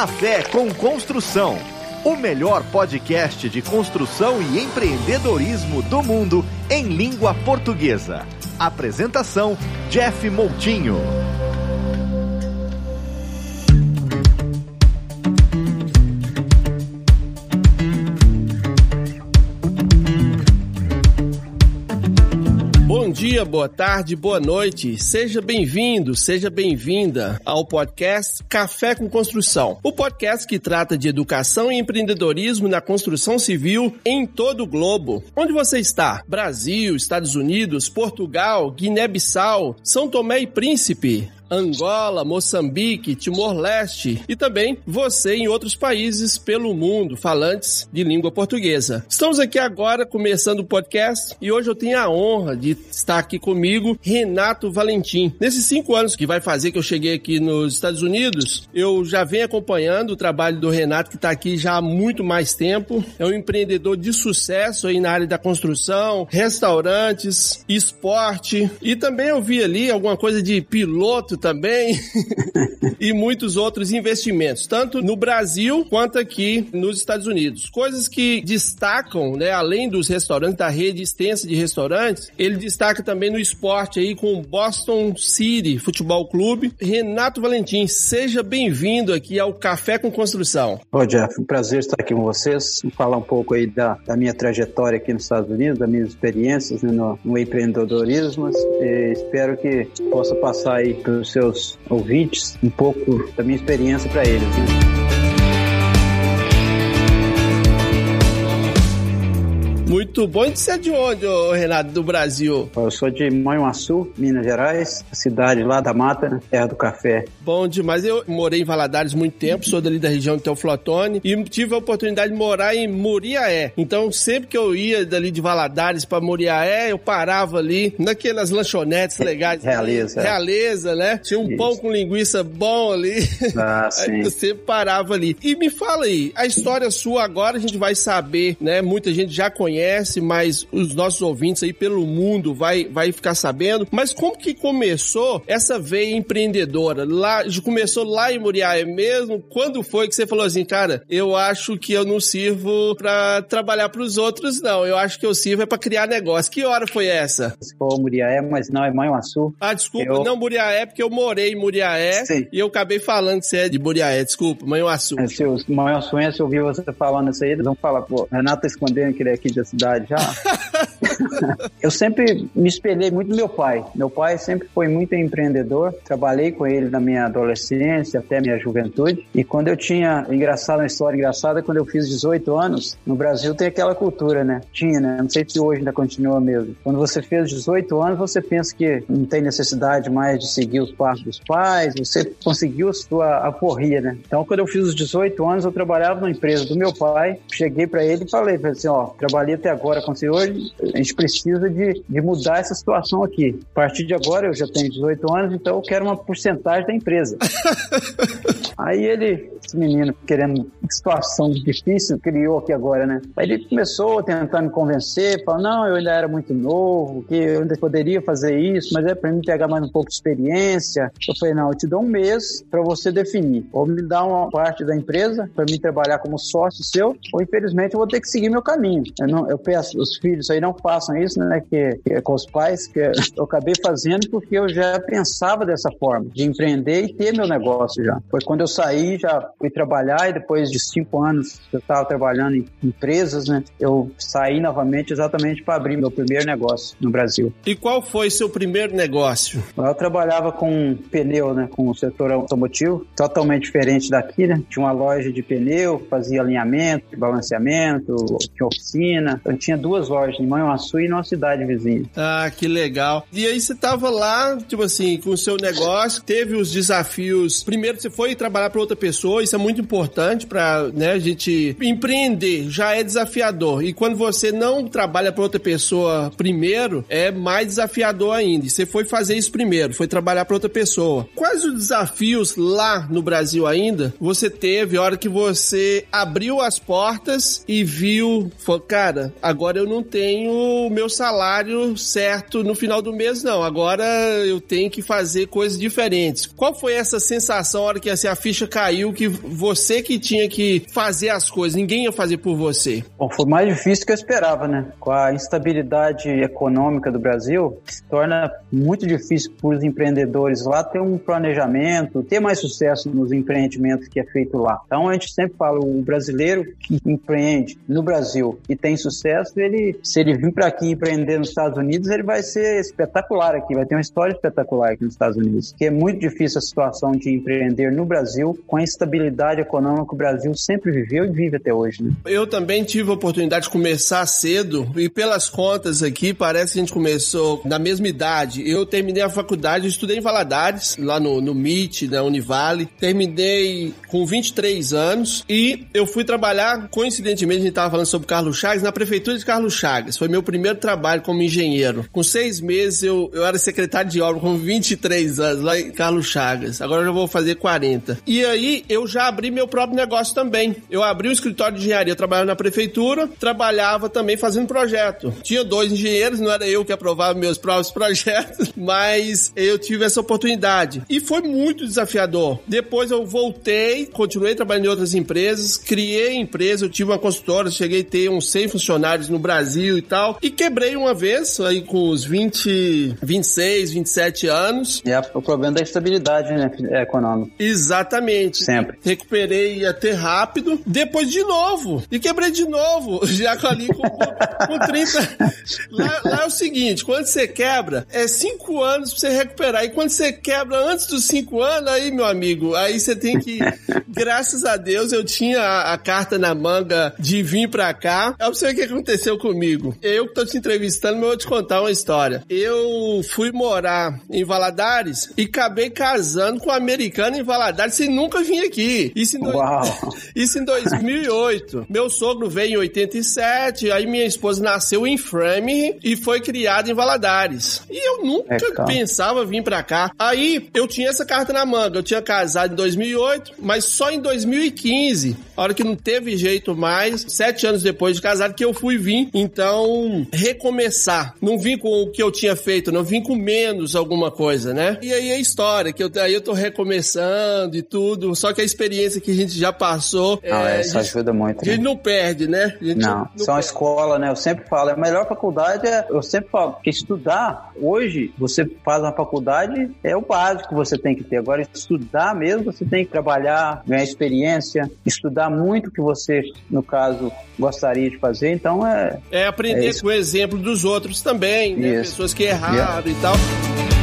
Café com Construção, o melhor podcast de construção e empreendedorismo do mundo em língua portuguesa. Apresentação: Jeff Moutinho. Bom dia, boa tarde, boa noite. Seja bem-vindo, seja bem-vinda ao podcast Café com Construção. O podcast que trata de educação e empreendedorismo na construção civil em todo o globo. Onde você está? Brasil, Estados Unidos, Portugal, Guiné-Bissau, São Tomé e Príncipe. Angola, Moçambique, Timor-Leste e também você em outros países pelo mundo falantes de língua portuguesa. Estamos aqui agora começando o podcast e hoje eu tenho a honra de estar aqui comigo Renato Valentim. Nesses cinco anos que vai fazer que eu cheguei aqui nos Estados Unidos, eu já venho acompanhando o trabalho do Renato que está aqui já há muito mais tempo. É um empreendedor de sucesso aí na área da construção, restaurantes, esporte e também eu vi ali alguma coisa de piloto também e muitos outros investimentos, tanto no Brasil quanto aqui nos Estados Unidos. Coisas que destacam, né, além dos restaurantes, da rede extensa de restaurantes, ele destaca também no esporte aí com o Boston City Futebol Clube. Renato Valentim, seja bem-vindo aqui ao Café com Construção. Ô Jeff, um prazer estar aqui com vocês, falar um pouco aí da, da minha trajetória aqui nos Estados Unidos, das minhas experiências né, no, no empreendedorismo espero que possa passar aí para os seus ouvintes um pouco da minha experiência para eles. Né? Muito bom. E você é de onde, Renato, do Brasil? Eu sou de Manhuaçu, Minas Gerais, cidade lá da Mata, né? terra do café. Bom demais. Eu morei em Valadares muito tempo, sou dali da região de Teoflotone e tive a oportunidade de morar em Muriaé. Então, sempre que eu ia dali de Valadares para Muriaé, eu parava ali naquelas lanchonetes legais. Realeza. Realeza, né? Tinha um Isso. pão com linguiça bom ali. Ah, sim. Aí eu sempre parava ali. E me fala aí, a história sua agora a gente vai saber, né? Muita gente já conhece conhece, mas os nossos ouvintes aí pelo mundo vai, vai ficar sabendo. Mas como que começou essa veia empreendedora? Lá, começou lá em Muriaé mesmo? Quando foi que você falou assim, cara, eu acho que eu não sirvo para trabalhar para os outros, não. Eu acho que eu sirvo é para criar negócio. Que hora foi essa? For Muriaé, mas não é Manhuaçu. Ah, desculpa, eu... não Muriaé, porque eu morei em Muriaé Sim. e eu acabei falando que você é de Muriaé, desculpa, Manhuaçu. É, se os Manhuaçuenses ouvir você falando isso aí, eles vão falar, pô, Renato tá escondendo que ele é aqui de cidade já. eu sempre me espelhei muito no meu pai. Meu pai sempre foi muito empreendedor. Trabalhei com ele na minha adolescência até minha juventude. E quando eu tinha, engraçado, uma história engraçada, quando eu fiz 18 anos, no Brasil tem aquela cultura, né? Tinha, né? Não sei se hoje ainda continua mesmo. Quando você fez 18 anos, você pensa que não tem necessidade mais de seguir os passos dos pais, você conseguiu a sua aporria, né? Então, quando eu fiz os 18 anos, eu trabalhava numa empresa do meu pai, cheguei para ele e falei, falei assim, ó, trabalhei até agora com o senhor, gente precisa de, de mudar essa situação aqui. A partir de agora, eu já tenho 18 anos, então eu quero uma porcentagem da empresa. Aí ele, esse menino, querendo situação difícil, criou aqui agora, né? Aí ele começou a tentar me convencer, falou, não, eu ainda era muito novo, que eu ainda poderia fazer isso, mas é para mim pegar mais um pouco de experiência. Eu falei, não, eu te dou um mês para você definir. Ou me dá uma parte da empresa para mim trabalhar como sócio seu, ou infelizmente eu vou ter que seguir meu caminho. Eu, não, eu peço, os filhos aí não façam isso, né? Que, que é com os pais, que eu acabei fazendo porque eu já pensava dessa forma, de empreender e ter meu negócio já. Foi quando eu saí, já fui trabalhar e depois de cinco anos eu estava trabalhando em empresas, né? Eu saí novamente exatamente para abrir meu primeiro negócio no Brasil. E qual foi seu primeiro negócio? Eu trabalhava com pneu, né? Com o setor automotivo, totalmente diferente daqui, né? Tinha uma loja de pneu, fazia alinhamento, balanceamento, tinha oficina. Eu tinha duas lojas, em Manhuaçu e numa cidade vizinha. Ah, que legal. E aí você tava lá, tipo assim, com o seu negócio, teve os desafios. Primeiro você foi trabalhar para outra pessoa, isso é muito importante para, né, a gente empreender, já é desafiador. E quando você não trabalha para outra pessoa primeiro, é mais desafiador ainda. E você foi fazer isso primeiro, foi trabalhar para outra pessoa. Quais os desafios lá no Brasil ainda você teve a hora que você abriu as portas e viu, falou, cara, agora eu não tenho o meu salário certo no final do mês, não. Agora eu tenho que fazer coisas diferentes. Qual foi essa sensação a hora que assim, a ficha caiu que você que tinha que fazer as coisas, ninguém ia fazer por você? Bom, foi mais difícil que eu esperava, né? Com a instabilidade econômica do Brasil, se torna muito difícil para os empreendedores lá ter um planejamento, ter mais sucesso nos empreendimentos que é feito lá. Então a gente sempre fala, o brasileiro que empreende no Brasil e tem sucesso, ele, se ele vir para aqui empreender nos Estados Unidos, ele vai ser espetacular aqui, vai ter uma história espetacular aqui nos Estados Unidos. Que é muito difícil a situação de empreender no Brasil com a instabilidade econômica que o Brasil sempre viveu e vive até hoje. Né? Eu também tive a oportunidade de começar cedo e pelas contas aqui parece que a gente começou na mesma idade. Eu terminei a faculdade, estudei em Valadares, lá no, no MIT, na Univale. Terminei com 23 anos e eu fui trabalhar, coincidentemente, a gente estava falando sobre Carlos Chagas, na prefeitura de Carlos Chagas. Foi meu primeiro trabalho como engenheiro. Com seis meses eu, eu era secretário de obra com 23 anos lá em Carlos Chagas. Agora eu já vou fazer 40. E aí eu já abri meu próprio negócio também. Eu abri um escritório de engenharia, trabalhava na prefeitura, trabalhava também fazendo projeto. Tinha dois engenheiros, não era eu que aprovava meus próprios projetos, mas eu tive essa oportunidade. E foi muito desafiador. Depois eu voltei, continuei trabalhando em outras empresas, criei empresa, eu tive uma consultora, cheguei a ter uns 100 funcionários no Brasil e tal, e quebrei uma vez, aí com os 20, 26, 27 anos. É o problema da estabilidade né, econômica. Exatamente. Sempre. Recuperei até rápido, depois de novo, e quebrei de novo, já ali com, com 30. Lá, lá, é o seguinte, quando você quebra, é 5 anos pra você recuperar, e quando você quebra antes dos 5 anos, aí, meu amigo, aí você tem que, graças a Deus, eu tinha a, a carta na manga de vir pra cá. Eu sei o que aconteceu comigo. Eu que tô te entrevistando, mas eu vou te contar uma história. Eu fui morar em Valadares e acabei casando com um americano em Valadares sem nunca vir aqui. Isso em, do... Isso em 2008. Meu sogro veio em 87, aí minha esposa nasceu em Framingham e foi criada em Valadares. E eu nunca é, pensava vir pra cá. Aí eu tinha essa carta na manga. Eu tinha casado em 2008, mas só em 2015, a hora que não teve jeito mais, sete anos depois de casado, que eu fui vir. Então, recomeçar. Não vim com o que eu tinha feito, não vim com menos alguma coisa, né? E aí a história, que eu, aí eu tô recomeçando e tudo, só que a experiência que a gente já passou. Não, é, isso gente, ajuda muito. A gente né? não perde, né? não, não são a escola, né? Eu sempre falo, a melhor faculdade é, eu sempre falo, que estudar, hoje, você faz uma faculdade, é o básico que você tem que ter. Agora, estudar mesmo, você tem que trabalhar, ganhar experiência, estudar muito que você, no caso, gostaria de fazer. Então, é. É aprender é com o exemplo dos outros também, né? Pessoas que erraram yeah. e tal.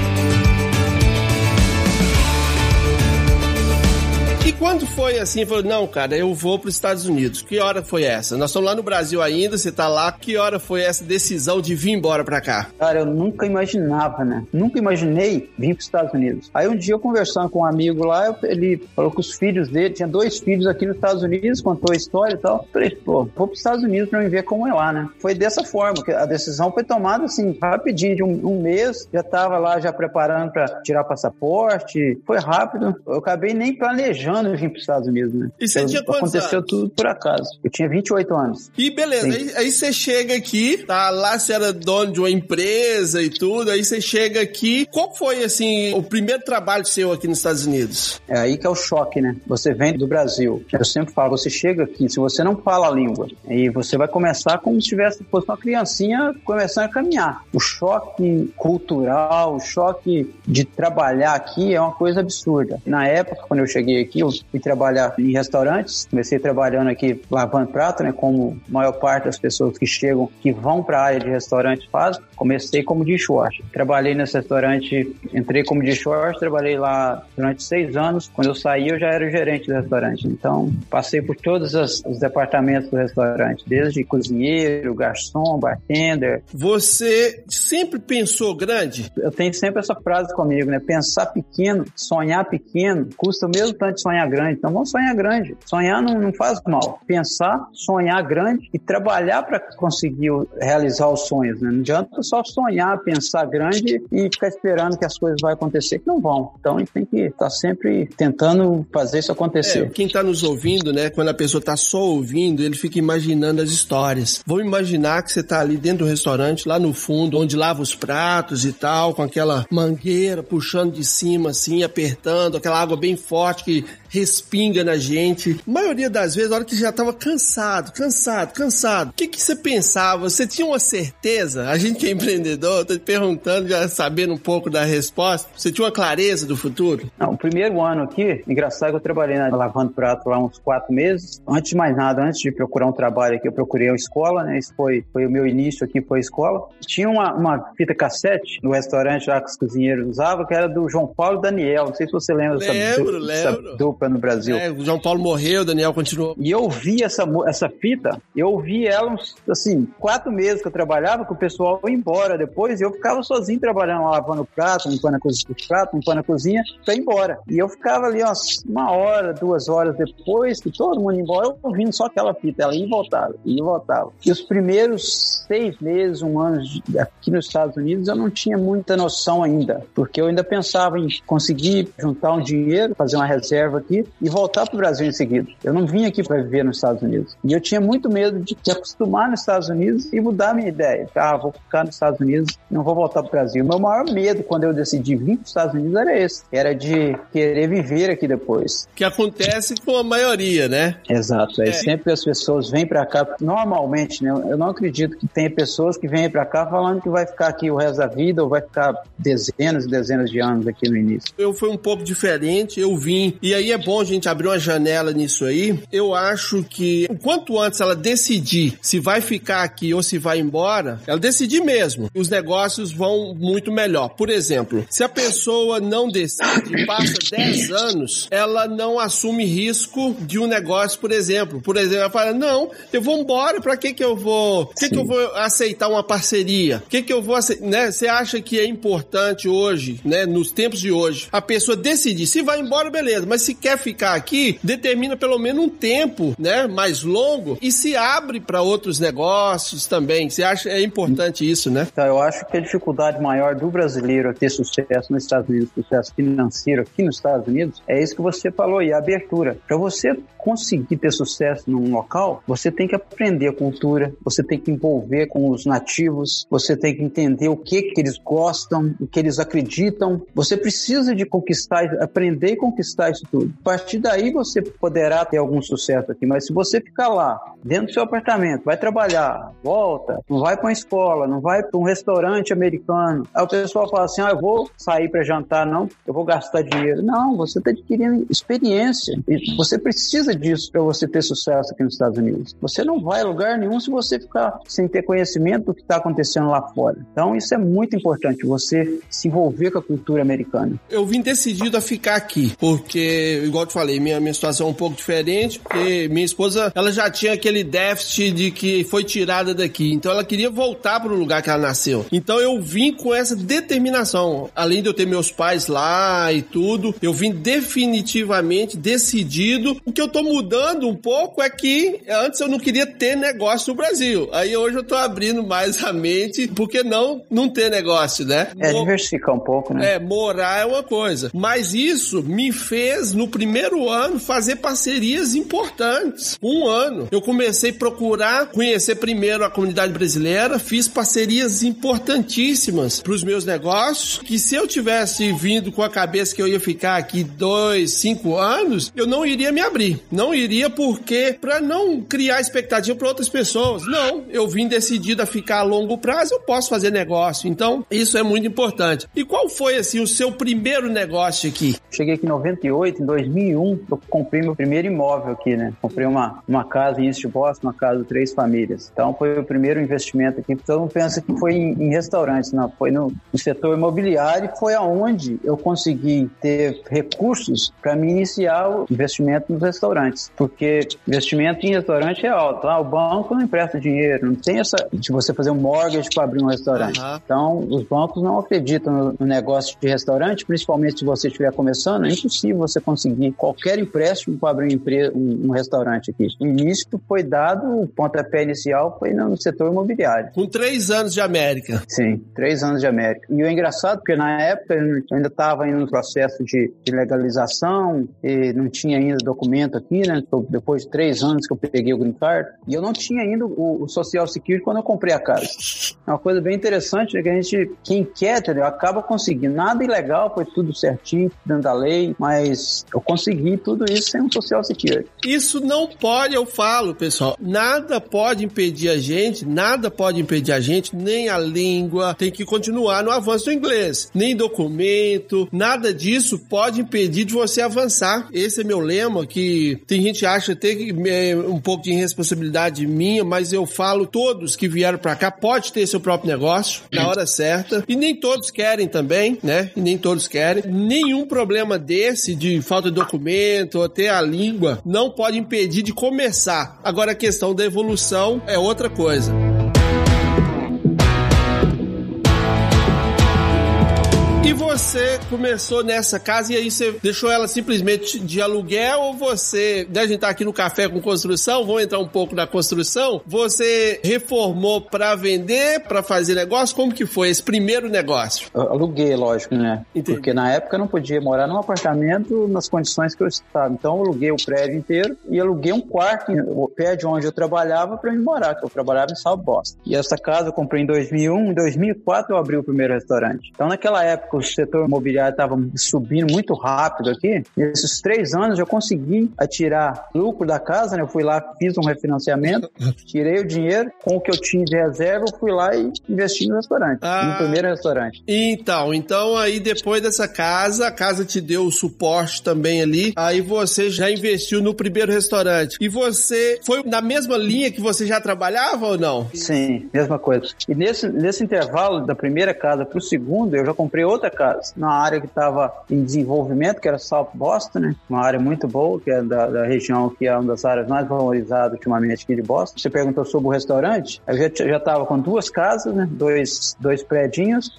Quando foi assim, falou, não, cara, eu vou para os Estados Unidos. Que hora foi essa? Nós estamos lá no Brasil ainda, você tá lá. Que hora foi essa decisão de vir embora para cá? Cara, eu nunca imaginava, né? Nunca imaginei vir para os Estados Unidos. Aí um dia eu conversando com um amigo lá, ele falou que os filhos dele, tinha dois filhos aqui nos Estados Unidos, contou a história e tal. falei, pô, vou para os Estados Unidos para me ver como é lá, né? Foi dessa forma, que a decisão foi tomada assim, rapidinho, de um, um mês, já tava lá já preparando para tirar passaporte, foi rápido. Eu acabei nem planejando eu vim para os Estados Unidos, né? E você tinha quantos Aconteceu anos? tudo por acaso. Eu tinha 28 anos. E beleza, aí, aí, você chega aqui, tá lá, você era dono de uma empresa e tudo, aí você chega aqui. Qual foi, assim, o primeiro trabalho seu aqui nos Estados Unidos? É aí que é o choque, né? Você vem do Brasil. Eu sempre falo, você chega aqui, se você não fala a língua, e você vai começar como se tivesse fosse uma criancinha começando a caminhar. O choque cultural, o choque de trabalhar aqui é uma coisa absurda. Na época, quando eu cheguei aqui, eu fui trabalhar em restaurantes. Comecei trabalhando aqui lavando prato, né? Como a maior parte das pessoas que chegam, que vão para a área de restaurante fazem. Comecei como dishwasher. Trabalhei nesse restaurante, entrei como dishwasher, trabalhei lá durante seis anos. Quando eu saí, eu já era o gerente do restaurante. Então, passei por todos os, os departamentos do restaurante, desde cozinheiro, garçom, bartender. Você sempre pensou grande? Eu tenho sempre essa frase comigo, né? Pensar pequeno, sonhar pequeno, custa o mesmo tanto de sonhar grande. Então vamos sonhar grande. Sonhar não, não faz mal. Pensar, sonhar grande e trabalhar para conseguir realizar os sonhos. Né? Não adianta só sonhar, pensar grande e ficar esperando que as coisas vão acontecer, que não vão. Então a gente tem que estar tá sempre tentando fazer isso acontecer. É, quem está nos ouvindo, né? Quando a pessoa está só ouvindo, ele fica imaginando as histórias. Vou imaginar que você está ali dentro do restaurante, lá no fundo, onde lava os pratos e tal, com aquela mangueira puxando de cima, assim, apertando, aquela água bem forte que respinga na gente. A maioria das vezes, a hora que já tava cansado, cansado, cansado. O que que você pensava? Você tinha uma certeza? A gente que é empreendedor, tô te perguntando, já sabendo um pouco da resposta. Você tinha uma clareza do futuro? Não, o primeiro ano aqui, engraçado que eu trabalhei na Lavando Prato lá uns quatro meses. Antes de mais nada, antes de procurar um trabalho aqui, eu procurei a escola, né? Isso foi, foi o meu início aqui, foi a escola. Tinha uma, uma fita cassete no restaurante lá que os cozinheiros usavam, que era do João Paulo Daniel. Não sei se você lembra lembro, dessa, lembro. No Brasil. É, o João Paulo morreu, o Daniel continuou. E eu vi essa, essa fita, eu ouvi ela uns, assim, quatro meses que eu trabalhava, que o pessoal ia embora depois, e eu ficava sozinho trabalhando, lavando prato, limpando a cozinha, prato, limpando a cozinha, pra ir embora. E eu ficava ali umas, uma hora, duas horas depois, que todo mundo ia embora, eu ouvindo só aquela fita, ela ia e voltava, ia e voltava. E os primeiros seis meses, um ano aqui nos Estados Unidos, eu não tinha muita noção ainda, porque eu ainda pensava em conseguir juntar um dinheiro, fazer uma reserva aqui e voltar para o Brasil em seguida. Eu não vim aqui para viver nos Estados Unidos. E eu tinha muito medo de se acostumar nos Estados Unidos e mudar a minha ideia. Ah, vou ficar nos Estados Unidos, não vou voltar para o Brasil. Meu maior medo quando eu decidi vir para os Estados Unidos era esse, era de querer viver aqui depois. Que acontece com a maioria, né? Exato. É, é. sempre as pessoas vêm para cá, normalmente, né? Eu não acredito que tenha pessoas que vêm para cá falando que vai ficar aqui o resto da vida ou vai ficar dezenas e dezenas de anos aqui no início. Eu fui um pouco diferente, eu vim. E aí é bom a gente abrir uma janela nisso aí. Eu acho que o quanto antes ela decidir se vai ficar aqui ou se vai embora, ela decidir mesmo, os negócios vão muito melhor. Por exemplo, se a pessoa não decide, passa 10 anos, ela não assume risco de um negócio, por exemplo. Por exemplo, ela fala: "Não, eu vou embora, para que que eu vou? Que que eu vou aceitar uma parceria? Que que eu vou aceitar, né? Você acha que é importante hoje, né, nos tempos de hoje, a pessoa decidir se vai embora, beleza, mas se quer ficar aqui, determina pelo menos um tempo, né, mais longo e se abre para outros negócios também. Você acha é importante isso, né? Então, eu acho que a dificuldade maior do brasileiro a ter sucesso nos Estados Unidos, sucesso financeiro aqui nos Estados Unidos, é isso que você falou e a abertura. Para você conseguir ter sucesso num local, você tem que aprender a cultura, você tem que envolver com os nativos, você tem que entender o que que eles gostam, o que eles acreditam. Você precisa de conquistar, aprender e conquistar isso tudo. A partir daí você poderá ter algum sucesso aqui, mas se você ficar lá, dentro do seu apartamento, vai trabalhar, volta, não vai para uma escola, não vai para um restaurante americano, aí o pessoal fala assim: ah, eu vou sair para jantar, não, eu vou gastar dinheiro. Não, você está adquirindo experiência. E você precisa disso para você ter sucesso aqui nos Estados Unidos. Você não vai a lugar nenhum se você ficar sem ter conhecimento do que está acontecendo lá fora. Então, isso é muito importante, você se envolver com a cultura americana. Eu vim decidido a ficar aqui, porque, igual eu te falei, minha, minha situação é um pouco diferente, porque minha esposa, ela já tinha aquele déficit de que foi tirada daqui, então ela queria voltar para o lugar que ela nasceu. Então eu vim com essa determinação, além de eu ter meus pais lá e tudo, eu vim definitivamente decidido. O que eu tô mudando um pouco é que antes eu não queria ter negócio no Brasil. Aí hoje eu tô abrindo mais a mente, porque não não ter negócio, né? É, diversificar um pouco, né? É, morar é uma coisa. Mas isso me fez, no primeiro ano, fazer parcerias importantes. Um ano. Eu comecei a procurar conhecer primeiro a comunidade brasileira, fiz parcerias importantíssimas para os meus negócios, que se eu tivesse vindo com a cabeça que eu ia ficar aqui dois, cinco anos, eu não iria me abrir. Não iria porque, para não criar expectativa para outras pessoas. Não, eu vim decidido a ficar a longo prazo, eu posso fazer negócio. Então, isso é muito importante. E qual foi, assim, o seu primeiro negócio aqui? Cheguei aqui em 98, em 2001, eu comprei meu primeiro imóvel aqui, né? Comprei uma, uma casa em East Boston, uma casa de três famílias. Então, foi o primeiro investimento aqui. Todo mundo pensa que foi em, em restaurantes, não. Foi no, no setor imobiliário foi aonde eu consegui ter recursos para me iniciar o investimento nos restaurantes. Porque investimento em restaurante é alto. Ah, o banco não empresta dinheiro, não tem essa de você fazer um mortgage para abrir um restaurante. Uhum. Então, os bancos não acreditam no, negócio de restaurante, principalmente se você estiver começando, é impossível você conseguir qualquer empréstimo para abrir um, um, restaurante aqui. O início foi dado, o pontapé inicial foi no setor imobiliário. Com três anos de América. Sim, três anos de América. E o engraçado, porque na época eu ainda estava no processo de, de, legalização, e não tinha ainda documento aqui, né? Depois de três anos que eu peguei o Green Card, e eu não tinha ainda o, o Social Security quando eu comprei a casa. É uma coisa bem interessante, é que a gente, quem quer, entendeu, acaba conseguindo. Nada ilegal, foi tudo certinho, dentro da lei, mas Eu consegui tudo isso sem um social security. Isso não pode, eu falo, pessoal, nada pode impedir a gente, nada pode impedir a gente, nem a língua, tem que continuar no avanço do inglês, nem documento, nada disso pode impedir de você avançar. Esse é meu lema, que tem gente que acha até que é um pouco de irresponsabilidade minha, mas eu falo, todos que vieram para cá pode ter seu próprio negócio na hora certa, e nem todos querem também, né? E nem todos querem. Nenhum problema desse de falta de documento ou até a língua não pode impedir de começar. Agora a questão da evolução é outra coisa. Você começou nessa casa e aí você deixou ela simplesmente de aluguel ou você, né, a gente tá aqui no café com construção, vamos entrar um pouco na construção, você reformou para vender, para fazer negócio? Como que foi esse primeiro negócio? Eu aluguei, lógico, né? Entendi. Porque na época eu não podia morar num apartamento nas condições que eu estava. Então eu aluguei o prédio inteiro e aluguei um quarto, o prédio onde eu trabalhava para me morar, que eu trabalhava em South Boston. E essa casa eu comprei em 2001, em 2004 eu abri o primeiro restaurante. Então naquela época você setor imobiliário estava subindo muito rápido aqui, nesses três anos eu consegui atirar lucro da casa, né? Eu fui lá, fiz um refinanciamento, tirei o dinheiro, com o que eu tinha de reserva, eu fui lá e investi no restaurante, ah, no primeiro restaurante. Então, então aí depois dessa casa, a casa te deu o suporte também ali, aí você já investiu no primeiro restaurante. E você foi na mesma linha que você já trabalhava ou não? Sim, mesma coisa. E nesse, nesse intervalo da primeira casa para o segundo, eu já comprei outra casa na área que estava em desenvolvimento, que era South Boston, né? Uma área muito boa, que é da, da, região que é uma das áreas mais valorizadas ultimamente aqui de Boston. Você perguntou sobre o restaurante, eu já estava com duas casas, né? Dois, dois prédios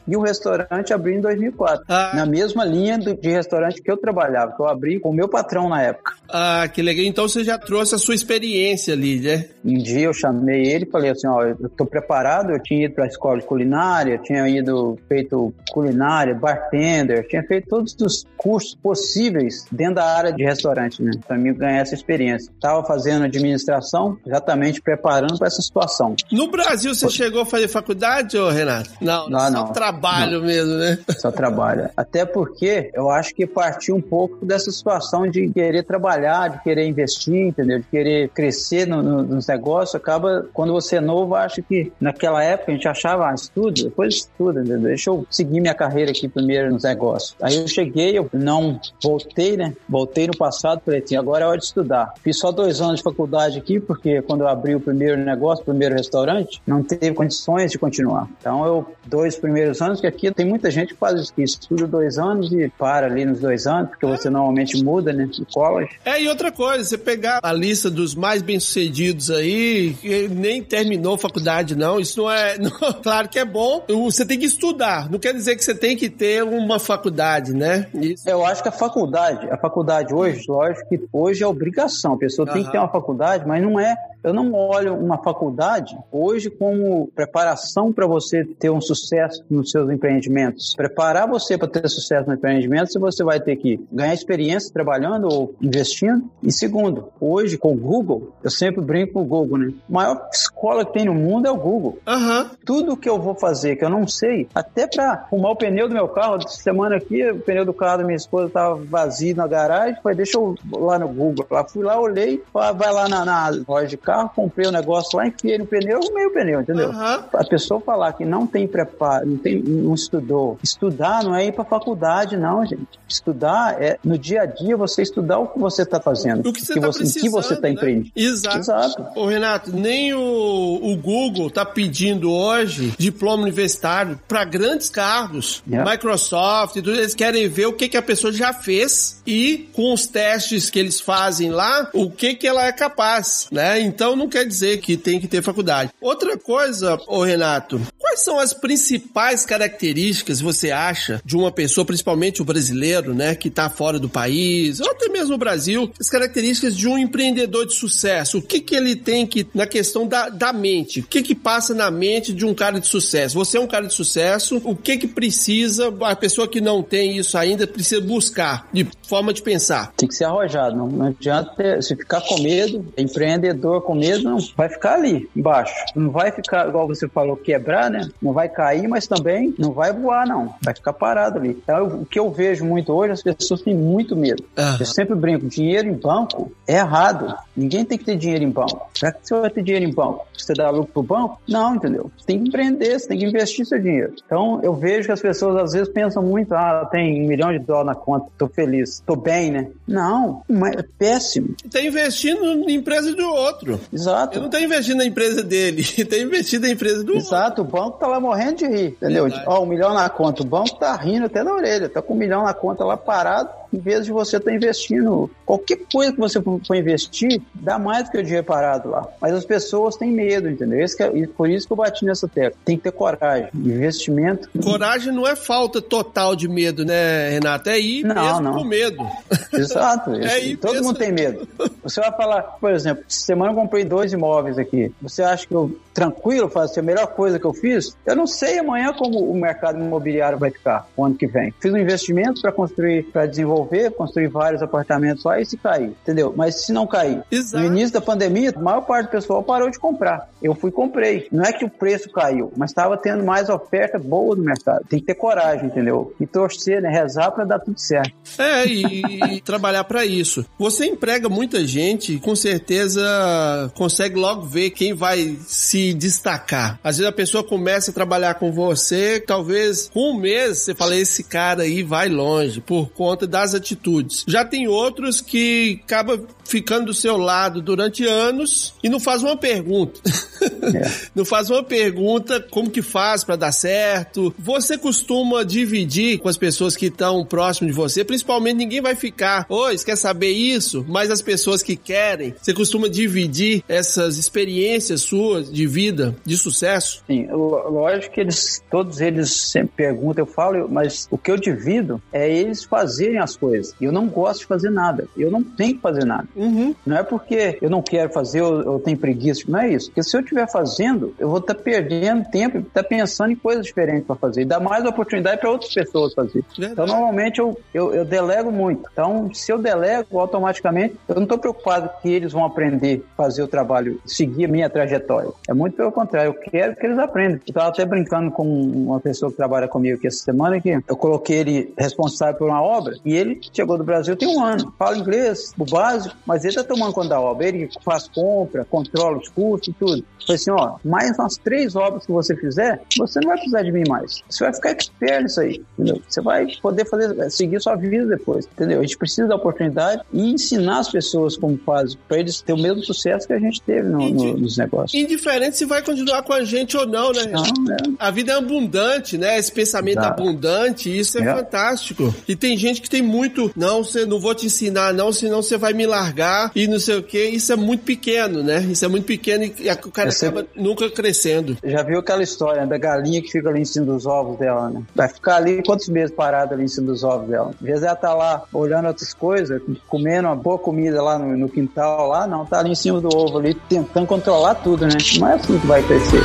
e o restaurante abriu em 2004. Ah. Na mesma linha do, de restaurante que eu trabalhava, que eu abri com o meu patrão na época. Ah, que legal. Então você já trouxe a sua experiência ali, né? Um dia eu chamei ele e falei assim, ó, eu tô preparado, eu tinha ido para a escola de culinária, tinha ido feito culinária, bar bartender, tinha feito todos os cursos possíveis dentro da área de restaurante, né? Para mim ganhar essa experiência. Estava fazendo administração, exatamente preparando para essa situação. No Brasil você Pô. chegou a fazer faculdade, ô Renato? Não, não, só não, trabalho não. mesmo, né? Só trabalho. Até porque eu acho que partiu um pouco dessa situação de querer trabalhar, de querer investir, entendeu? De querer crescer no, no, nos negócios. Acaba, quando você é novo, acho que naquela época a gente achava, ah, estudo, depois estuda, entendeu? Deixa eu seguir minha carreira aqui primeiro primeiro nos negócios. Aí eu cheguei, eu não voltei, né? Voltei no passado, falei assim, agora é hora de estudar. Fiz só dois anos de faculdade aqui, porque quando eu abri o primeiro negócio, o primeiro restaurante, não teve condições de continuar. Então eu, dois primeiros anos, que aqui tem muita gente que faz isso, que estuda dois anos e para ali nos dois anos, porque você normalmente muda, né? De college. É, e outra coisa, você pegar a lista dos mais bem-sucedidos aí, que nem terminou faculdade, não, isso não é. Não, claro que é bom, você tem que estudar, não quer dizer que você tem que ter ter uma faculdade, né? Isso. Eu acho que a faculdade, a faculdade hoje, lógico que hoje é obrigação. A pessoa uhum. tem que ter uma faculdade, mas não é. Eu não olho uma faculdade hoje como preparação para você ter um sucesso nos seus empreendimentos. Preparar você para ter sucesso no empreendimento, se você vai ter que ganhar experiência trabalhando ou investindo. E segundo, hoje com o Google, eu sempre brinco com o Google, né? A maior escola que tem no mundo é o Google. Uhum. Tudo que eu vou fazer que eu não sei, até para arrumar o pneu do meu carro, carro, semana aqui, o pneu do carro da minha esposa estava vazio na garagem, falei, deixa eu lá no Google. Lá fui lá, olhei, vai lá na, na loja de carro, comprei o um negócio lá, enfiei no pneu, arrumei o pneu, entendeu? Uhum. A pessoa falar que não tem preparo, não, tem, não estudou. Estudar não é ir para faculdade, não, gente. Estudar é no dia a dia você estudar o que você está fazendo. O que você está precisando. que você está né? empreendendo. Exato. Exato. Ô, Renato, nem o, o Google está pedindo hoje diploma universitário para grandes cargos. Yeah. Microsoft Microsoft e tudo, eles querem ver o que, que a pessoa já fez e com os testes que eles fazem lá, o que que ela é capaz, né? Então não quer dizer que tem que ter faculdade. Outra coisa, ô Renato, quais são as principais características você acha de uma pessoa, principalmente o brasileiro, né, que tá fora do país, ou até mesmo o Brasil, as características de um empreendedor de sucesso? O que que ele tem que, na questão da, da mente, o que que passa na mente de um cara de sucesso? Você é um cara de sucesso, o que que precisa a pessoa que não tem isso ainda precisa buscar de forma de pensar? Tem que ser arrojado, não, não adianta ter, se ficar com medo. Empreendedor com medo, não, vai ficar ali embaixo. Não vai ficar, igual você falou, quebrar, né? Não vai cair, mas também não vai voar, não. Vai ficar parado ali. Então, o que eu vejo muito hoje, as pessoas têm muito medo. Uhum. Eu sempre brinco, dinheiro em banco é errado. Ninguém tem que ter dinheiro em banco. Será que você vai ter dinheiro em banco? Você dá lucro pro banco? Não, entendeu? Você tem que empreender, você tem que investir seu dinheiro. Então, eu vejo que as pessoas às vezes pensam muito, ah, tem um milhão de dólares na conta, tô feliz, tô bem, né? Não, é péssimo. Tá investindo na empresa do outro. Exato. Ele não tá investindo na empresa dele, tá investindo na empresa do Exato, outro. o banco tá lá morrendo de rir, entendeu? Ó, um milhão na conta, o banco tá rindo até na orelha, tá com um milhão na conta lá parado, em vez de você estar tá investindo qualquer coisa que você for investir, dá mais do que o dinheiro parado lá. Mas as pessoas têm medo, entendeu? Esse é, por isso que eu bati nessa tecla. Tem que ter coragem. Investimento. Coragem não é falta total de medo, né, Renato? É ir não, mesmo não. com medo. Exato. É ir Todo mundo tem medo. Você vai falar, por exemplo, semana eu comprei dois imóveis aqui. Você acha que eu, tranquilo, faço assim, a melhor coisa que eu fiz? Eu não sei amanhã como o mercado imobiliário vai ficar o ano que vem. Fiz um investimento para construir, para desenvolver construir vários apartamentos lá e se cair, entendeu? Mas se não cair, Exato. no início da pandemia, a maior parte do pessoal parou de comprar. Eu fui comprei. Não é que o preço caiu, mas estava tendo mais oferta boa no mercado. Tem que ter coragem, entendeu? E torcer, né? Rezar para dar tudo certo. É, e trabalhar para isso. Você emprega muita gente, com certeza consegue logo ver quem vai se destacar. Às vezes a pessoa começa a trabalhar com você, talvez com um mês você fala, esse cara aí vai longe, por conta das as atitudes. Já tem outros que acaba ficando do seu lado durante anos e não faz uma pergunta. É. não faz uma pergunta como que faz para dar certo. Você costuma dividir com as pessoas que estão próximo de você, principalmente ninguém vai ficar, oi, você quer saber isso? Mas as pessoas que querem, você costuma dividir essas experiências suas de vida, de sucesso? Sim, lógico que eles, todos eles sempre perguntam, eu falo, mas o que eu divido é eles fazerem as coisas. Eu não gosto de fazer nada. Eu não tenho que fazer nada. Uhum. Não é porque eu não quero fazer ou eu tenho preguiça. Não é isso. Porque se eu estiver fazendo, eu vou estar tá perdendo tempo e estar tá pensando em coisas diferentes para fazer. E dar mais oportunidade para outras pessoas fazer. Verdade. Então, normalmente, eu, eu, eu, delego muito. Então, se eu delego, automaticamente, eu não estou preocupado que eles vão aprender a fazer o trabalho, seguir a minha trajetória. É muito pelo contrário. Eu quero que eles aprendam. Eu estava até brincando com uma pessoa que trabalha comigo aqui essa semana que eu coloquei ele responsável por uma obra e ele chegou do Brasil tem um ano, fala inglês, o básico, mas ele tá tomando conta da obra, ele faz compra, controla os custos e tudo. Falei assim, ó, mais umas três obras que você fizer, você não vai precisar de mim mais. Você vai ficar expert nisso aí, entendeu? Você vai poder fazer, seguir sua vida depois, entendeu? A gente precisa da oportunidade e ensinar as pessoas como faz, para eles terem o mesmo sucesso que a gente teve no, no, nos negócios. Indiferente se vai continuar com a gente ou não, né? Não, é. A vida é abundante, né? Esse pensamento abundante, isso é, é, fantástico. E tem gente que tem muito, não, você não vou te ensinar, não, senão você vai me largar e não sei o que. Isso é muito pequeno, né? Isso é muito pequeno e o cara acaba nunca crescendo. Já viu aquela história da galinha que fica ali em cima dos ovos dela, né? Vai ficar ali quantos meses parada ali em cima dos ovos dela? Às vezes ela tá lá olhando outras coisas, comendo uma boa comida lá no, no quintal, lá não, tá ali em cima do ovo ali, tentando controlar tudo, né? Não é assim que vai crescer.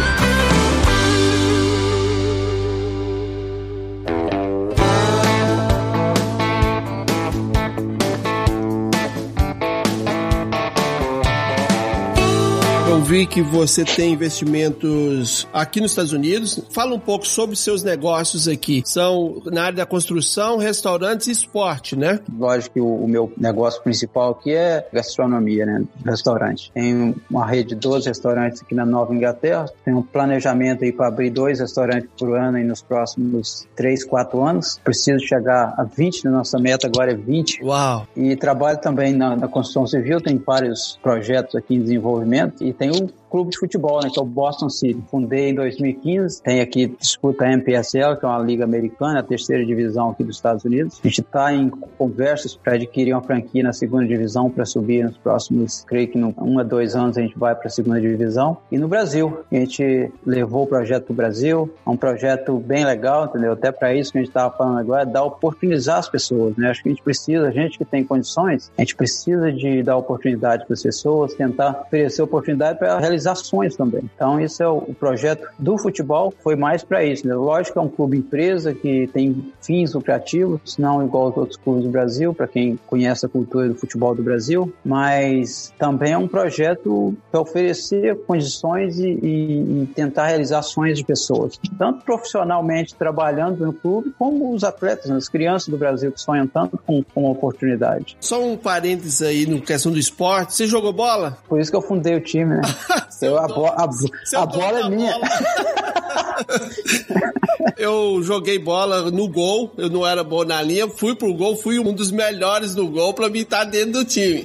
Vi que você tem investimentos aqui nos Estados Unidos. Fala um pouco sobre seus negócios aqui. São na área da construção, restaurantes e esporte, né? Lógico que o, o meu negócio principal aqui é gastronomia, né? Restaurante. Tem uma rede de 12 restaurantes aqui na Nova Inglaterra. Tem um planejamento aí para abrir dois restaurantes por ano aí nos próximos 3, 4 anos. Preciso chegar a 20, nossa meta agora é 20. Uau! E trabalho também na, na construção civil, tem vários projetos aqui em desenvolvimento e tem o mind clube de futebol, né, que é o Boston City. Fundei em 2015, tem aqui disputa a MPSL, que é uma liga americana, a terceira divisão aqui dos Estados Unidos. A gente está em conversas para adquirir uma franquia na segunda divisão para subir nos próximos, creio que em um a dois anos a gente vai para a segunda divisão. E no Brasil, a gente levou o projeto para o Brasil, é um projeto bem legal, entendeu? Até para isso que a gente estava falando agora, é dar oportunizar as pessoas, né? Acho que a gente precisa, a gente que tem condições, a gente precisa de dar oportunidade para as pessoas, tentar oferecer oportunidade para realizar sonhos também. Então, isso é o, o projeto do futebol, foi mais para isso. Né? Lógico que é um clube empresa que tem fins lucrativos, não igual aos outros clubes do Brasil, para quem conhece a cultura do futebol do Brasil, mas também é um projeto para oferecer condições e, e, e tentar realizar sonhos de pessoas, tanto profissionalmente trabalhando no clube, como os atletas, né? as crianças do Brasil que sonham tanto com, com oportunidade. Só um parênteses aí no questão do esporte. Você jogou bola? Por isso que eu fundei o time, né? eu, a, bo a, a bola é minha. Bola. eu joguei bola no gol, eu não era bom na linha, fui pro gol, fui um dos melhores do gol pra mim estar dentro do time.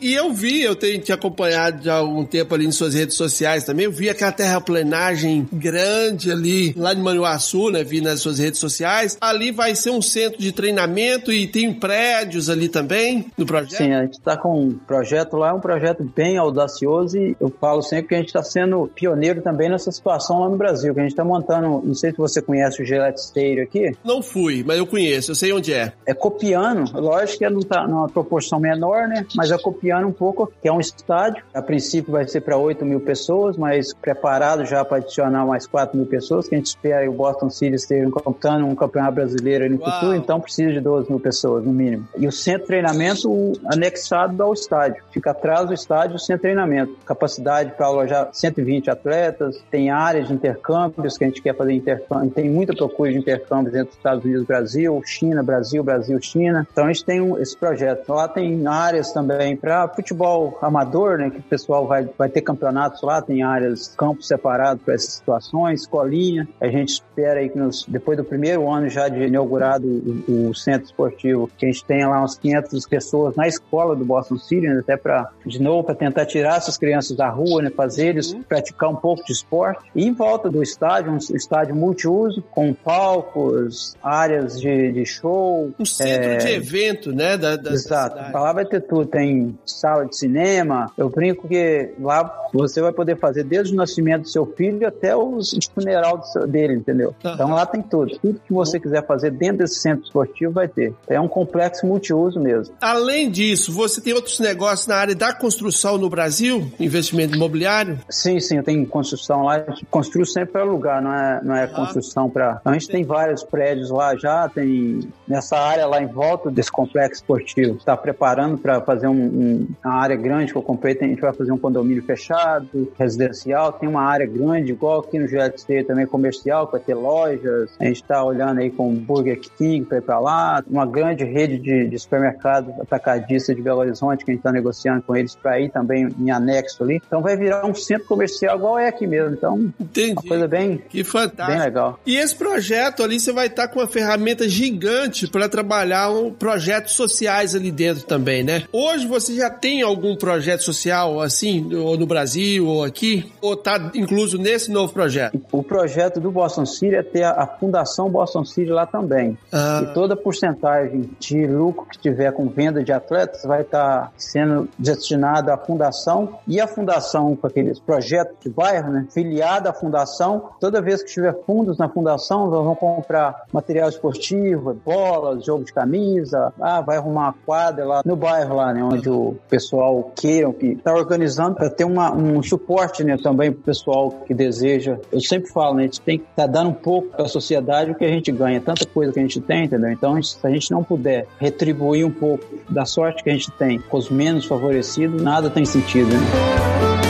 e eu vi, eu tenho te acompanhado já há algum tempo ali em suas redes sociais também, eu vi aquela terraplenagem grande ali, lá de Manuaçu, né, vi nas suas redes sociais. Ali vai ser um centro de treinamento e tem prédios ali também no projeto? Sim, a gente está com um projeto lá, um projeto bem audacioso e eu falo sempre que a gente está sendo pioneiro também nessa situação lá no Brasil, que a gente está montando, não sei se você conhece o Gillette Stadium aqui. Não fui, mas eu conheço, eu sei onde é. É copiando, lógico que não está numa proporção menor, né? Mas é copiando um pouco, que é um estádio. A princípio vai ser para 8 mil pessoas, mas preparado já para adicionar mais 4 mil pessoas, que a gente espera o Boston City esteja computando um campeonato brasileiro no Uau. futuro, então precisa de 12 mil pessoas, no mínimo. E o centro de treinamento anexado ao estádio. Fica atrás do estádio o centro de treinamento. Capacidade para alojar 120 atletas, tem áreas de intercâmbios que a gente quer fazer intercâmbio, tem muita procura de intercâmbios entre os Estados Unidos e Brasil, China, Brasil, Brasil, China. Então a gente tem um, esse projeto. Lá tem áreas também para futebol amador, né, que o pessoal vai, vai ter campeonatos lá, tem áreas, campos separados para essas situações, escolinha. A gente espera aí que nos, depois do primeiro ano já de inaugurado o, o centro esportivo, que a gente tenha lá uns 500 pessoas na escola do Boston City, né, até para, de novo, para tentar tirar essas crianças da rua, né, fazer eles uhum. praticar um pouco de esporte. E em volta do estádio, um estádio multiuso, com palcos, áreas de, de show. Um centro é... de evento, né? Da, da Exato. Da lá vai ter tudo. Tem sala de cinema. Eu brinco que lá você vai poder fazer desde o nascimento do seu filho até o funeral seu, dele, entendeu? Uhum. Então lá tem tudo. Tudo que você quiser fazer dentro desse centro esportivo vai ter. É um complexo multiuso mesmo. Além disso, você tem outros negócios na área da construção no Brasil? Investimento imobiliário? Sim, sim, eu tenho construção lá. Construo sempre para lugar, não é, não é construção para. A gente tem vários prédios lá já, tem nessa área lá em volta desse complexo esportivo. Está preparando para fazer um, um, uma área grande que eu comprei. Tem, a gente vai fazer um condomínio fechado, residencial. Tem uma área grande, igual aqui no GLT também comercial, vai ter lojas. A gente está olhando aí com Burger King para ir para lá. Uma grande rede de, de supermercados atacadista de Belo Horizonte que a gente está negociando com eles para ir também em anexo ali. Então vai virar um centro comercial igual é aqui mesmo. Então, Entendi. uma coisa bem, que fantástico. bem legal. E esse projeto ali você vai estar com uma ferramenta gigante para trabalhar um projetos sociais ali dentro também, né? Hoje você já tem algum projeto social assim, ou no Brasil ou aqui, ou está incluso nesse novo projeto? O projeto do Boston City é ter a, a Fundação Boston City lá também. Ah. E toda porcentagem de lucro que tiver com venda de atletas vai estar tá sendo destinada à fundação e a fundação com aqueles projetos de bairro, né, filiada à fundação, toda vez que tiver fundos na fundação, nós vamos comprar material esportivo, bolas, jogo de camisa, ah, vai arrumar uma quadra lá no bairro lá, né, onde o pessoal queira, que está organizando para ter uma, um suporte, né, também para o pessoal que deseja. Eu sempre falo, né, a gente tem que estar tá dando um pouco para a sociedade o que a gente ganha, tanta coisa que a gente tem, entendeu? Então, se a gente não puder retribuir um pouco da sorte que a gente tem com os menos favorecidos, nada tem sentido, né?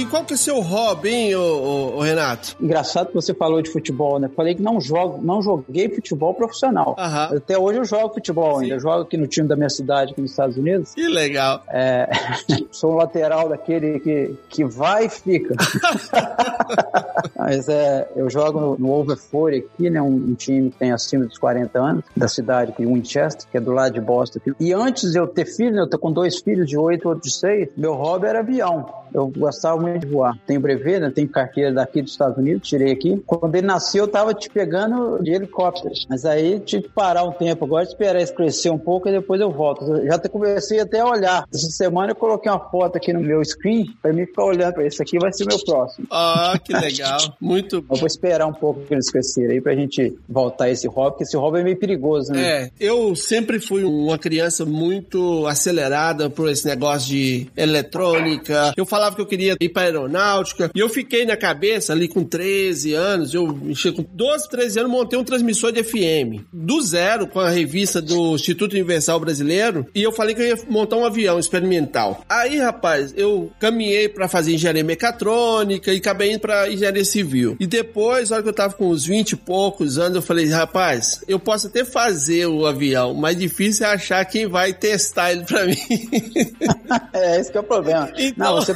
Aqui, qual que é o seu hobby, hein, ô, ô, ô, Renato? Engraçado que você falou de futebol, né? Falei que não jogo, não joguei futebol profissional. Aham. Até hoje eu jogo futebol Sim. ainda. Eu jogo aqui no time da minha cidade, aqui nos Estados Unidos. Que legal. É, sou um lateral daquele que, que vai e fica. Mas é, eu jogo no, no Overford aqui, né? Um, um, time que tem acima dos 40 anos, da cidade de Winchester, que é do lado de Boston. Aqui. E antes de eu ter filho, né, eu tô com dois filhos de 8 e outro de 6, meu hobby era avião. Eu gostava muito de voar. Tenho brevet, né? Tenho carteira daqui dos Estados Unidos, tirei aqui. Quando ele nasceu, eu tava te pegando de helicóptero. Mas aí tive que parar um tempo agora, esperar isso crescer um pouco e depois eu volto. Eu já comecei até a olhar. Essa semana eu coloquei uma foto aqui no meu screen pra mim ficar olhando pra isso aqui, vai ser meu próximo. Ah, que legal. Muito bom. Eu vou esperar um pouco que eles crescerem aí pra gente voltar a esse hobby, porque esse hobby é meio perigoso, né? É, eu sempre fui uma criança muito acelerada por esse negócio de eletrônica. Eu falava que eu queria ir pra aeronáutica e eu fiquei na cabeça ali com 13 anos, eu com 12, 13 anos, montei um transmissor de FM do zero com a revista do Instituto Universal Brasileiro e eu falei que eu ia montar um avião experimental. Aí, rapaz, eu caminhei para fazer engenharia mecatrônica e acabei indo pra engenharia civil. E depois, na hora que eu tava com uns 20 e poucos anos, eu falei, rapaz, eu posso até fazer o avião, mas difícil é achar quem vai testar ele pra mim. é, esse que é o problema. Então... Não, você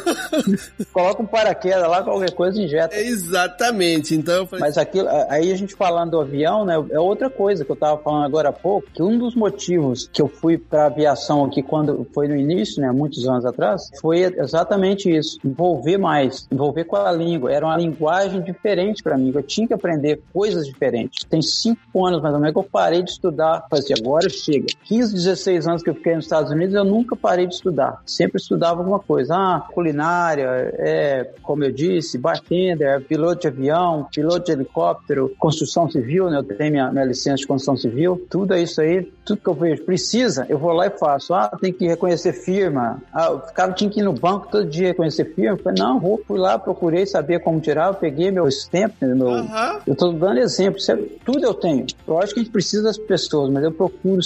coloca um paraquedas lá, qualquer coisa injeta. Exatamente. Então eu falei... Mas aquilo, aí a gente falando do avião, né, é outra coisa que eu tava falando agora há pouco, que um dos motivos que eu fui pra aviação aqui quando foi no início, né, muitos anos atrás, foi exatamente isso, envolver mais, envolver com a língua. Era uma linguagem diferente para mim, eu tinha que aprender coisas diferentes. Tem cinco anos mais ou menos que eu parei de estudar, falei assim, agora chega. 15, 16 anos que eu fiquei nos Estados Unidos, eu nunca parei de estudar. Sempre estudava alguma coisa. Ah, culinária, é, como eu disse, bartender, piloto de avião, piloto de helicóptero, construção civil, né? Eu tenho minha, minha licença de construção civil. Tudo isso aí, tudo que eu vejo precisa, eu vou lá e faço. Ah, tem que reconhecer firma. Ah, o cara tinha que ir no banco todo dia reconhecer firma. Eu falei, não, vou, fui lá, procurei saber como tirar, eu peguei meu stamp, né, meu, uhum. eu estou dando exemplo, é, tudo eu tenho. Eu acho que a gente precisa das pessoas, mas eu procuro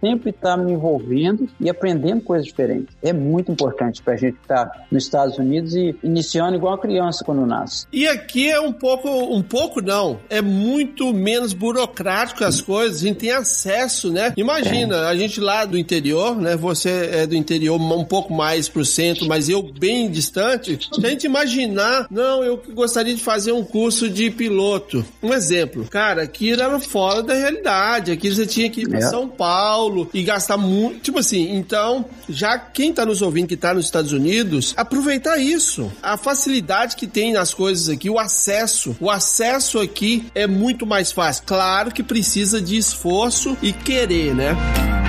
sempre estar tá me envolvendo e aprendendo coisas diferentes. É muito importante para a gente estar tá nos Estados Unidos e iniciando igual a criança quando nasce. E aqui é um pouco, um pouco não, é muito menos burocrático as coisas, a gente tem acesso, né? Imagina, é. a gente lá do interior, né? Você é do interior um pouco mais pro centro, mas eu bem distante. Se a gente imaginar, não, eu gostaria de fazer um curso de piloto. Um exemplo, cara, aqui era fora da realidade, aqui você tinha que ir para é. São Paulo, Paulo e gastar muito. Tipo assim, então, já quem tá nos ouvindo que tá nos Estados Unidos, aproveitar isso. A facilidade que tem nas coisas aqui, o acesso. O acesso aqui é muito mais fácil. Claro que precisa de esforço e querer, né?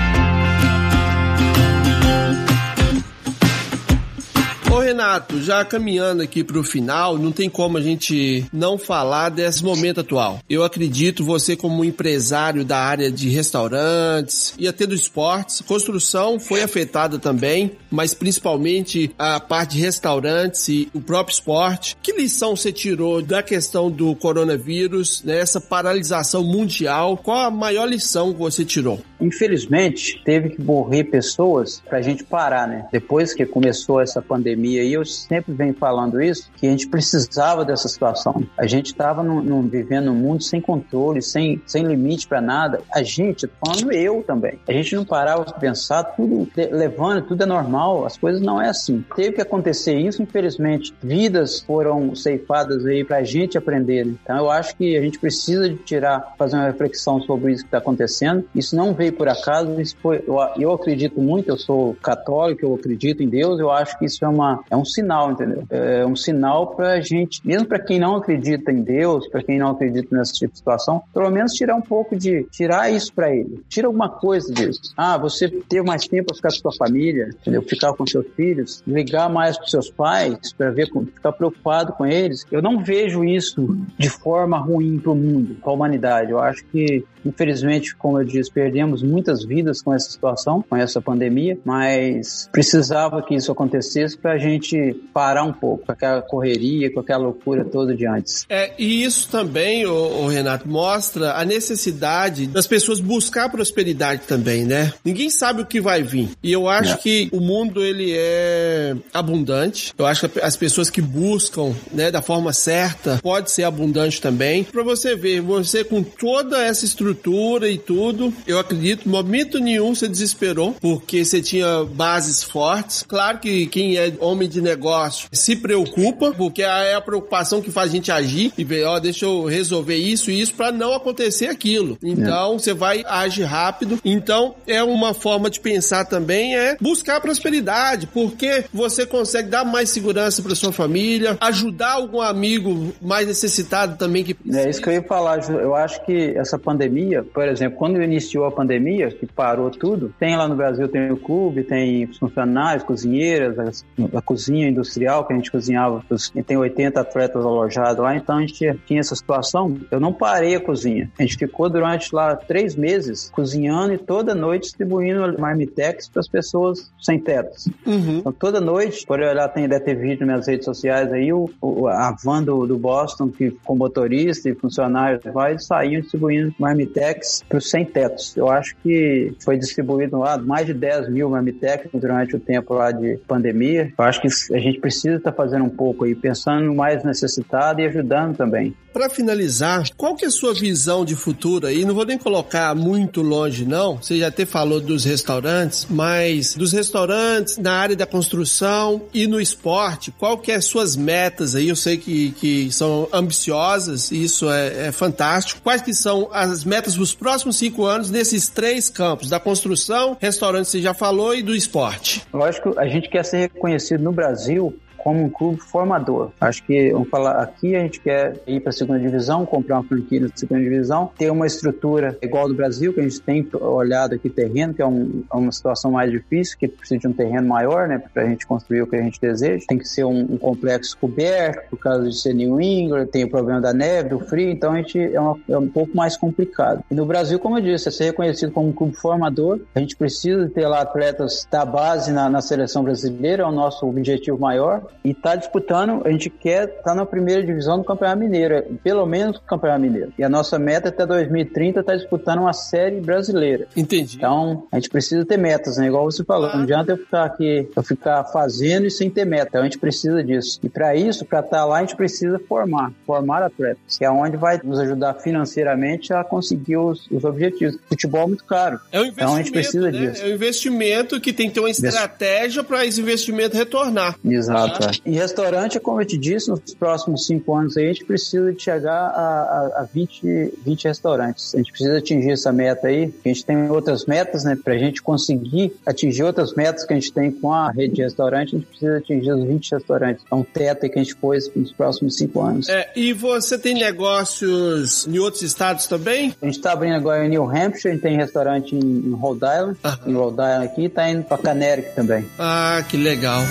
Ô Renato, já caminhando aqui para o final, não tem como a gente não falar desse momento atual. Eu acredito você como empresário da área de restaurantes e até do esportes, construção foi afetada também, mas principalmente a parte de restaurantes e o próprio esporte. Que lição você tirou da questão do coronavírus, nessa né, paralisação mundial? Qual a maior lição que você tirou? Infelizmente, teve que morrer pessoas para a gente parar, né? Depois que começou essa pandemia e eu sempre venho falando isso, que a gente precisava dessa situação. A gente estava vivendo um mundo sem controle, sem, sem limite para nada. A gente, falando eu também, a gente não parava de pensar, tudo levando, tudo é normal, as coisas não é assim. Teve que acontecer isso, infelizmente, vidas foram ceifadas aí para a gente aprender. Né? Então eu acho que a gente precisa de tirar, fazer uma reflexão sobre isso que está acontecendo. Isso não veio por acaso, isso foi, eu, eu acredito muito, eu sou católico, eu acredito em Deus, eu acho que isso é uma é um sinal, entendeu? É um sinal para a gente, mesmo para quem não acredita em Deus, para quem não acredita nessa tipo de situação, pelo menos tirar um pouco de, tirar isso para ele. Tira alguma coisa disso. Ah, você ter mais tempo para ficar com sua família, entendeu? Ficar com seus filhos, ligar mais para seus pais, para ver, ficar preocupado com eles. Eu não vejo isso de forma ruim para o mundo, para a humanidade. Eu acho que Infelizmente, como eu disse, perdemos muitas vidas com essa situação, com essa pandemia, mas precisava que isso acontecesse para a gente parar um pouco com aquela correria, com aquela loucura toda de antes. É, e isso também, o Renato, mostra a necessidade das pessoas buscar prosperidade também, né? Ninguém sabe o que vai vir. E eu acho é. que o mundo ele é abundante. Eu acho que as pessoas que buscam, né, da forma certa, pode ser abundante também. Para você ver, você com toda essa estrutura e tudo, eu acredito acredito, momento nenhum você desesperou, porque você tinha bases fortes. Claro que quem é homem de negócio se preocupa, porque é a preocupação que faz a gente agir e ver, ó, deixa eu resolver isso e isso para não acontecer aquilo. Então, é. você vai agir rápido. Então, é uma forma de pensar também é buscar prosperidade, porque você consegue dar mais segurança para sua família, ajudar algum amigo mais necessitado também que precisa. É isso que eu ia falar. Eu acho que essa pandemia, por exemplo, quando iniciou a pandemia, que parou tudo, tem lá no Brasil tem o clube, tem funcionários, cozinheiras, a, a cozinha industrial que a gente cozinhava, tem 80 atletas alojados lá, então a gente tinha essa situação. Eu não parei a cozinha. A gente ficou durante lá três meses cozinhando e toda noite distribuindo marmitex para as pessoas sem tetos. Uhum. Então, toda noite, por olhar, tem, deve ter vídeo nas redes sociais aí, o, o a van do, do, Boston, que com motorista e funcionários, vai saíam distribuindo marmitex para os sem tetos. Eu acho que foi distribuído lá mais de 10 mil marmitex durante o tempo lá de pandemia. Eu acho que a gente precisa estar tá fazendo um pouco aí, pensando no mais necessitado e ajudando também. Para finalizar, qual que é a sua visão de futuro aí? Não vou nem colocar muito longe, não. Você já até falou dos restaurantes, mas dos restaurantes, na área da construção e no esporte, qual que é as suas metas aí? Eu sei que, que são ambiciosas, isso é, é fantástico. Quais que são as metas dos próximos cinco anos nesses três campos? Da construção, restaurante você já falou, e do esporte? Lógico, a gente quer ser reconhecido no Brasil como um clube formador. Acho que, vamos falar, aqui a gente quer ir para a segunda divisão, comprar uma franquia na segunda divisão, ter uma estrutura igual do Brasil, que a gente tem olhado aqui terreno, que é, um, é uma situação mais difícil, que precisa de um terreno maior, né, para a gente construir o que a gente deseja. Tem que ser um, um, complexo coberto, por causa de ser New England, tem o problema da neve, do frio, então a gente é, uma, é um pouco mais complicado. E no Brasil, como eu disse, é ser reconhecido como um clube formador, a gente precisa ter lá atletas da base na, na seleção brasileira, é o nosso objetivo maior e está disputando, a gente quer estar tá na primeira divisão do Campeonato Mineiro, pelo menos do Campeonato Mineiro. E a nossa meta até 2030 está disputando uma série brasileira. Entendi. Então, a gente precisa ter metas, né? Igual você falou, ah. não adianta eu ficar aqui, eu ficar fazendo e sem ter meta. Então, a gente precisa disso. E para isso, para estar tá lá, a gente precisa formar, formar atletas, que é onde vai nos ajudar financeiramente a conseguir os, os objetivos. Futebol é muito caro. É um então, a gente precisa né? disso. É um investimento que tem que ter uma estratégia para esse investimento retornar. Exato. Em restaurante, como eu te disse, nos próximos cinco anos aí, a gente precisa de chegar a, a, a 20, 20 restaurantes. A gente precisa atingir essa meta aí. A gente tem outras metas, né? Para a gente conseguir atingir outras metas que a gente tem com a rede de restaurante, a gente precisa atingir os 20 restaurantes. É um teto aí que a gente pôs nos próximos cinco anos. É, e você tem negócios em outros estados também? A gente está abrindo agora em New Hampshire, a gente tem restaurante em, Rhode Island, em Rhode Island aqui, e está indo para Connecticut também. Ah, que legal.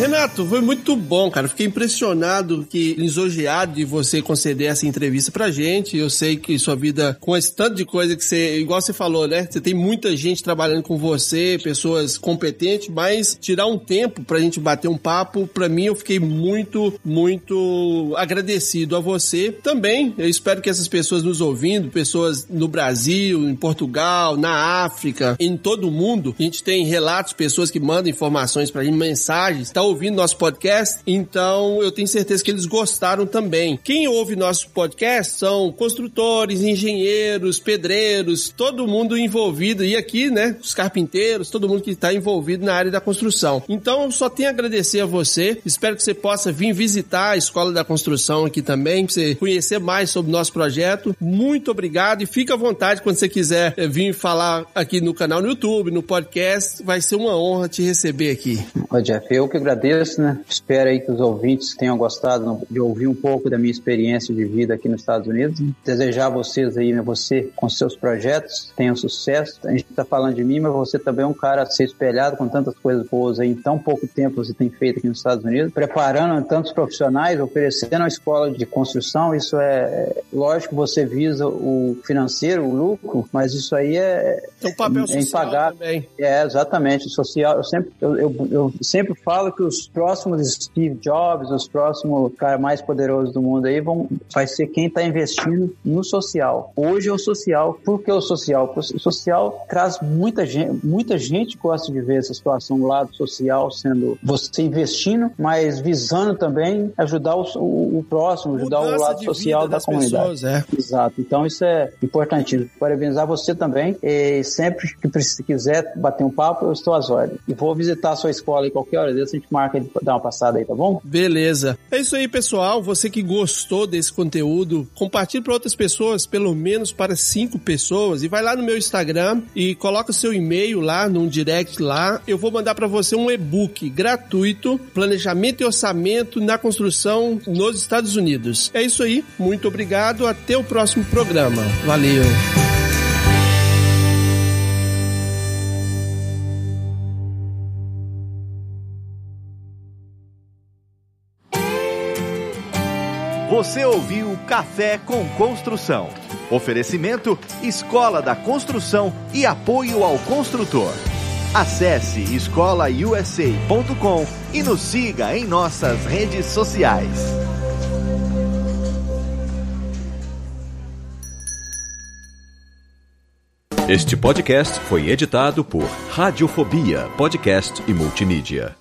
Renato, foi muito bom, cara. Fiquei impressionado, que lisonjeado de você conceder essa entrevista pra gente. Eu sei que sua vida, com esse tanto de coisa que você, igual você falou, né? Você tem muita gente trabalhando com você, pessoas competentes, mas tirar um tempo pra gente bater um papo, pra mim eu fiquei muito, muito agradecido a você. Também, eu espero que essas pessoas nos ouvindo, pessoas no Brasil, em Portugal, na África, em todo o mundo, a gente tem relatos, pessoas que mandam informações pra gente, mensagens, tá ouvindo nosso podcast, então eu tenho certeza que eles gostaram também. Quem ouve nosso podcast são construtores, engenheiros, pedreiros, todo mundo envolvido, e aqui, né, os carpinteiros, todo mundo que está envolvido na área da construção. Então, eu só tenho a agradecer a você, espero que você possa vir visitar a Escola da Construção aqui também, para você conhecer mais sobre o nosso projeto. Muito obrigado e fica à vontade quando você quiser eh, vir falar aqui no canal no YouTube, no podcast, vai ser uma honra te receber aqui. Ô Jeff, eu que agradeço agradeço, né? Espero aí que os ouvintes tenham gostado de ouvir um pouco da minha experiência de vida aqui nos Estados Unidos. Desejar a vocês aí, né? Você com seus projetos tenham sucesso. A gente está falando de mim, mas você também é um cara a ser espelhado com tantas coisas boas aí em tão pouco tempo você tem feito aqui nos Estados Unidos, preparando tantos profissionais, oferecendo uma escola de construção. Isso é, é lógico, você visa o financeiro, o lucro, mas isso aí é, é um papel é, social impagável. também. É exatamente social. Eu sempre eu, eu, eu sempre falo que que os próximos Steve Jobs, os próximos caras mais poderosos do mundo aí vão, vai ser quem está investindo no social. Hoje é o social. Por que o social? Porque o social traz muita gente, muita gente gosta de ver essa situação do lado social sendo você investindo, mas visando também ajudar o, o, o próximo, ajudar Mudança o lado social da comunidade. Pessoas, é. Exato. Então isso é importantíssimo. Parabenizar você também. E sempre que quiser bater um papo, eu estou às ordens. E vou visitar a sua escola em qualquer hora dessa, a gente marca de dar uma passada aí, tá bom? Beleza. É isso aí, pessoal. Você que gostou desse conteúdo, compartilhe para outras pessoas, pelo menos para cinco pessoas, e vai lá no meu Instagram e coloca seu e-mail lá, num direct lá. Eu vou mandar para você um e-book gratuito, Planejamento e Orçamento na Construção nos Estados Unidos. É isso aí. Muito obrigado. Até o próximo programa. Valeu. Você ouviu Café com Construção. Oferecimento Escola da Construção e apoio ao construtor. Acesse escolausa.com e nos siga em nossas redes sociais. Este podcast foi editado por Radiofobia, podcast e multimídia.